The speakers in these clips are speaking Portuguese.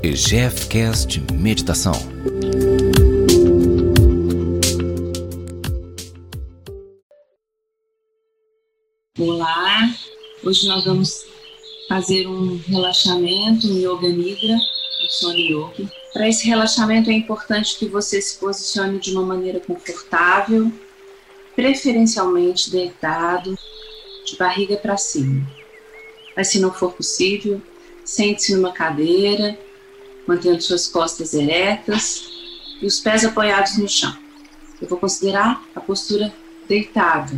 EGFcast Meditação. Olá, hoje nós vamos fazer um relaxamento, um Yoga Nidra, um sono yoga. Para esse relaxamento é importante que você se posicione de uma maneira confortável, preferencialmente deitado, de barriga para cima. Mas se não for possível, sente-se numa cadeira mantendo suas costas eretas e os pés apoiados no chão. Eu vou considerar a postura deitada.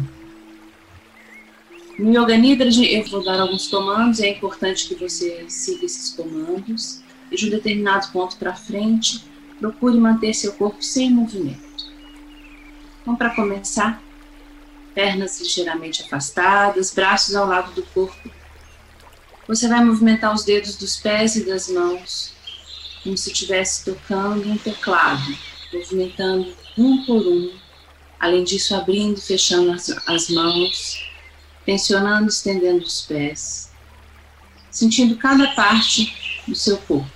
No Yoga Nidra, eu vou dar alguns comandos é importante que você siga esses comandos. E de um determinado ponto para frente, procure manter seu corpo sem movimento. Então, para começar, pernas ligeiramente afastadas, braços ao lado do corpo. Você vai movimentar os dedos dos pés e das mãos como se estivesse tocando um teclado, movimentando um por um. Além disso, abrindo e fechando as, as mãos, tensionando estendendo os pés, sentindo cada parte do seu corpo.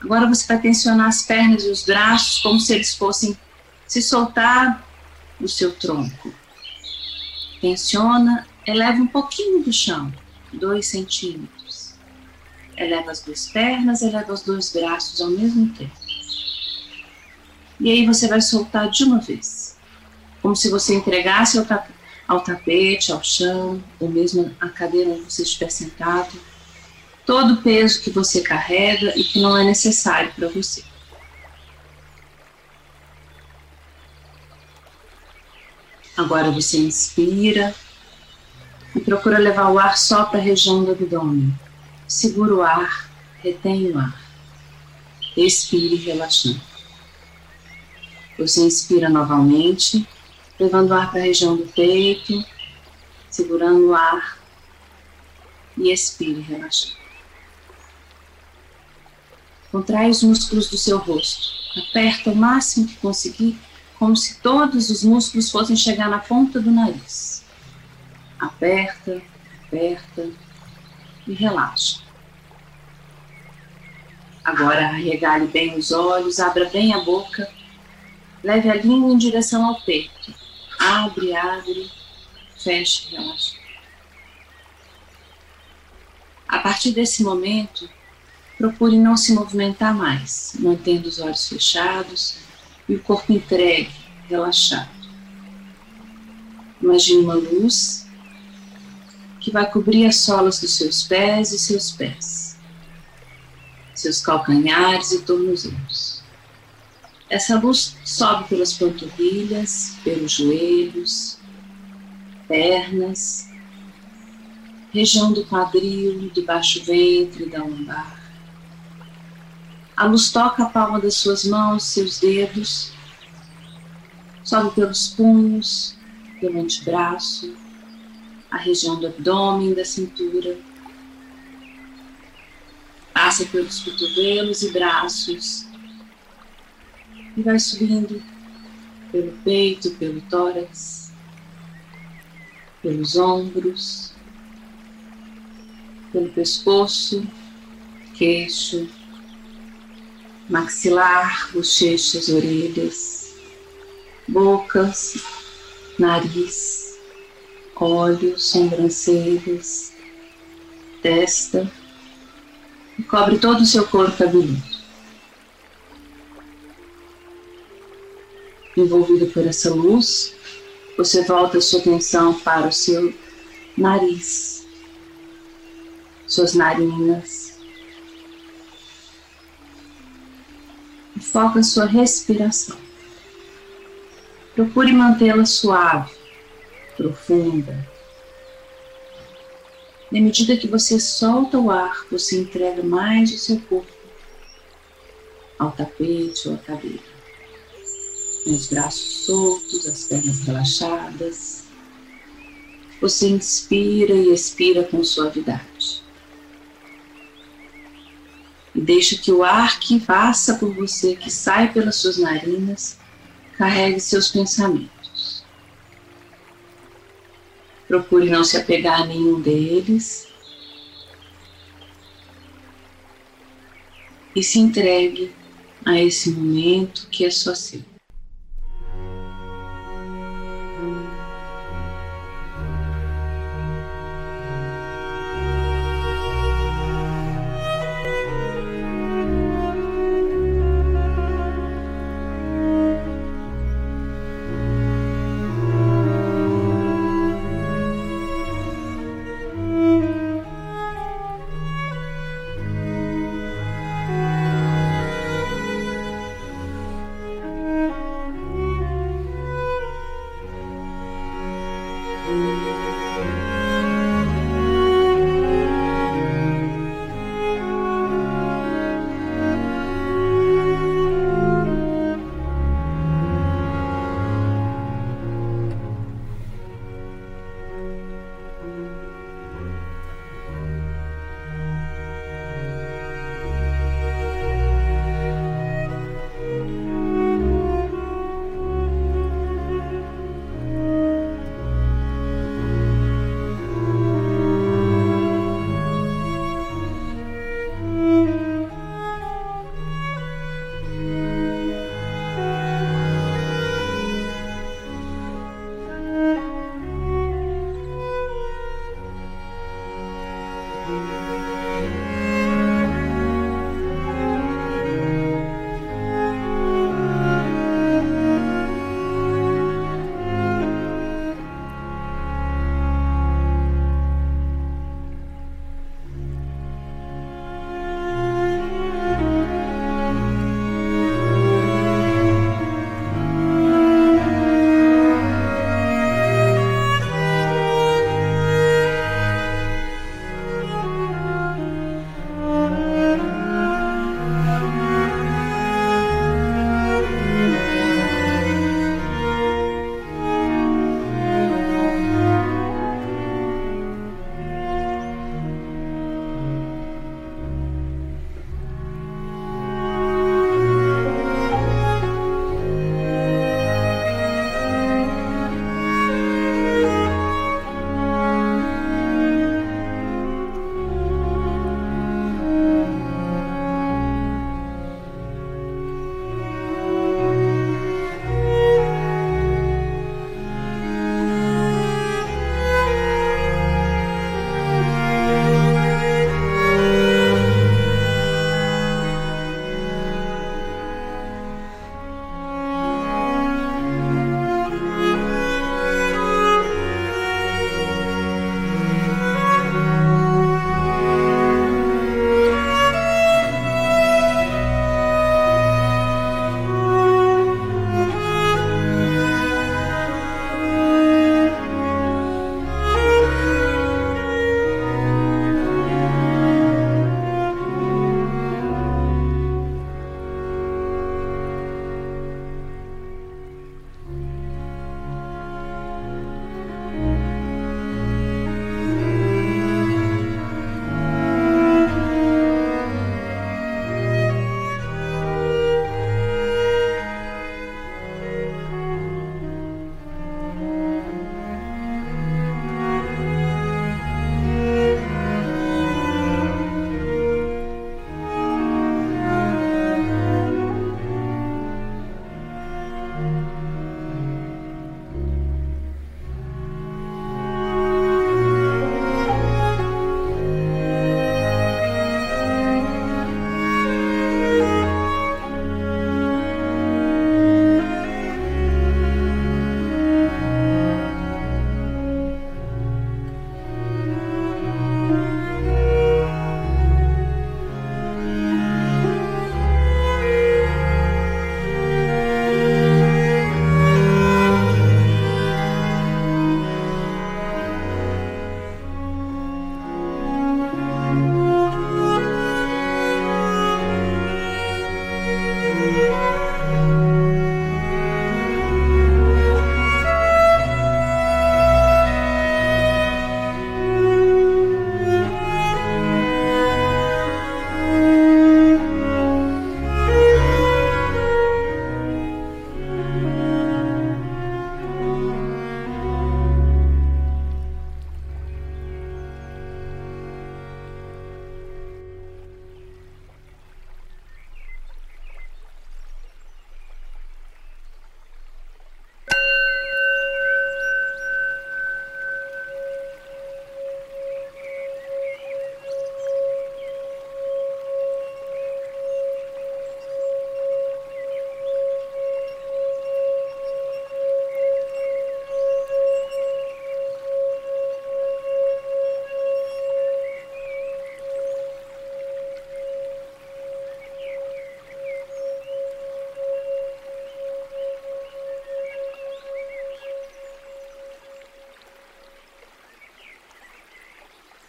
Agora você vai tensionar as pernas e os braços como se eles fossem se soltar do seu tronco. Tensiona, eleva um pouquinho do chão, dois centímetros eleva as duas pernas, eleva os dois braços ao mesmo tempo. E aí você vai soltar de uma vez, como se você entregasse ao, ao tapete, ao chão, ou mesmo à cadeira onde você estiver sentado, todo o peso que você carrega e que não é necessário para você. Agora você inspira e procura levar o ar só para a região do abdômen segura o ar, retém o ar. Expire relaxando. Você inspira novamente, levando o ar para a região do peito, segurando o ar e expire relaxando. Contrai os músculos do seu rosto. Aperta o máximo que conseguir, como se todos os músculos fossem chegar na ponta do nariz. Aperta, aperta, e relaxa. Agora regale bem os olhos, abra bem a boca, leve a língua em direção ao peito. Abre, abre, feche, relaxa. A partir desse momento, procure não se movimentar mais, mantendo os olhos fechados e o corpo entregue, relaxado. Imagine uma luz que vai cobrir as solas dos seus pés e seus pés, seus calcanhares e tornozelos. Essa luz sobe pelas panturrilhas, pelos joelhos, pernas, região do quadril, do baixo ventre, da lombar. A luz toca a palma das suas mãos, seus dedos, sobe pelos punhos, pelo antebraço, a região do abdômen, da cintura. Passa pelos cotovelos e braços. E vai subindo pelo peito, pelo tórax, pelos ombros, pelo pescoço, queixo, maxilar, bochechas, orelhas, bocas, nariz olhos, sobrancelhas, testa e cobre todo o seu corpo cabeludo. Envolvido por essa luz, você volta a sua atenção para o seu nariz, suas narinas. E foca sua respiração. Procure mantê-la suave profunda. Na medida que você solta o ar, você entrega mais o seu corpo ao tapete ou à cadeira. Os braços soltos, as pernas relaxadas. Você inspira e expira com suavidade. E deixa que o ar que passa por você, que sai pelas suas narinas, carregue seus pensamentos. Procure não se apegar a nenhum deles. E se entregue a esse momento que é só seu.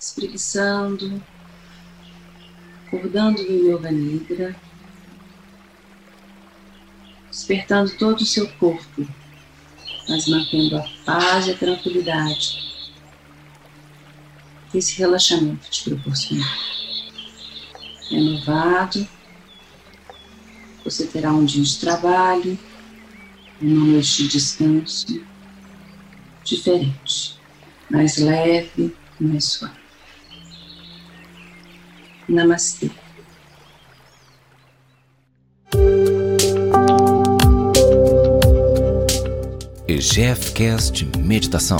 Espreguiçando, acordando do Yoga Nidra, despertando todo o seu corpo, mas mantendo a paz e a tranquilidade que esse relaxamento te proporciona. Renovado, você terá um dia de trabalho, uma noite de descanso diferente, mais leve mais suave. Namastê. EGFcast Meditação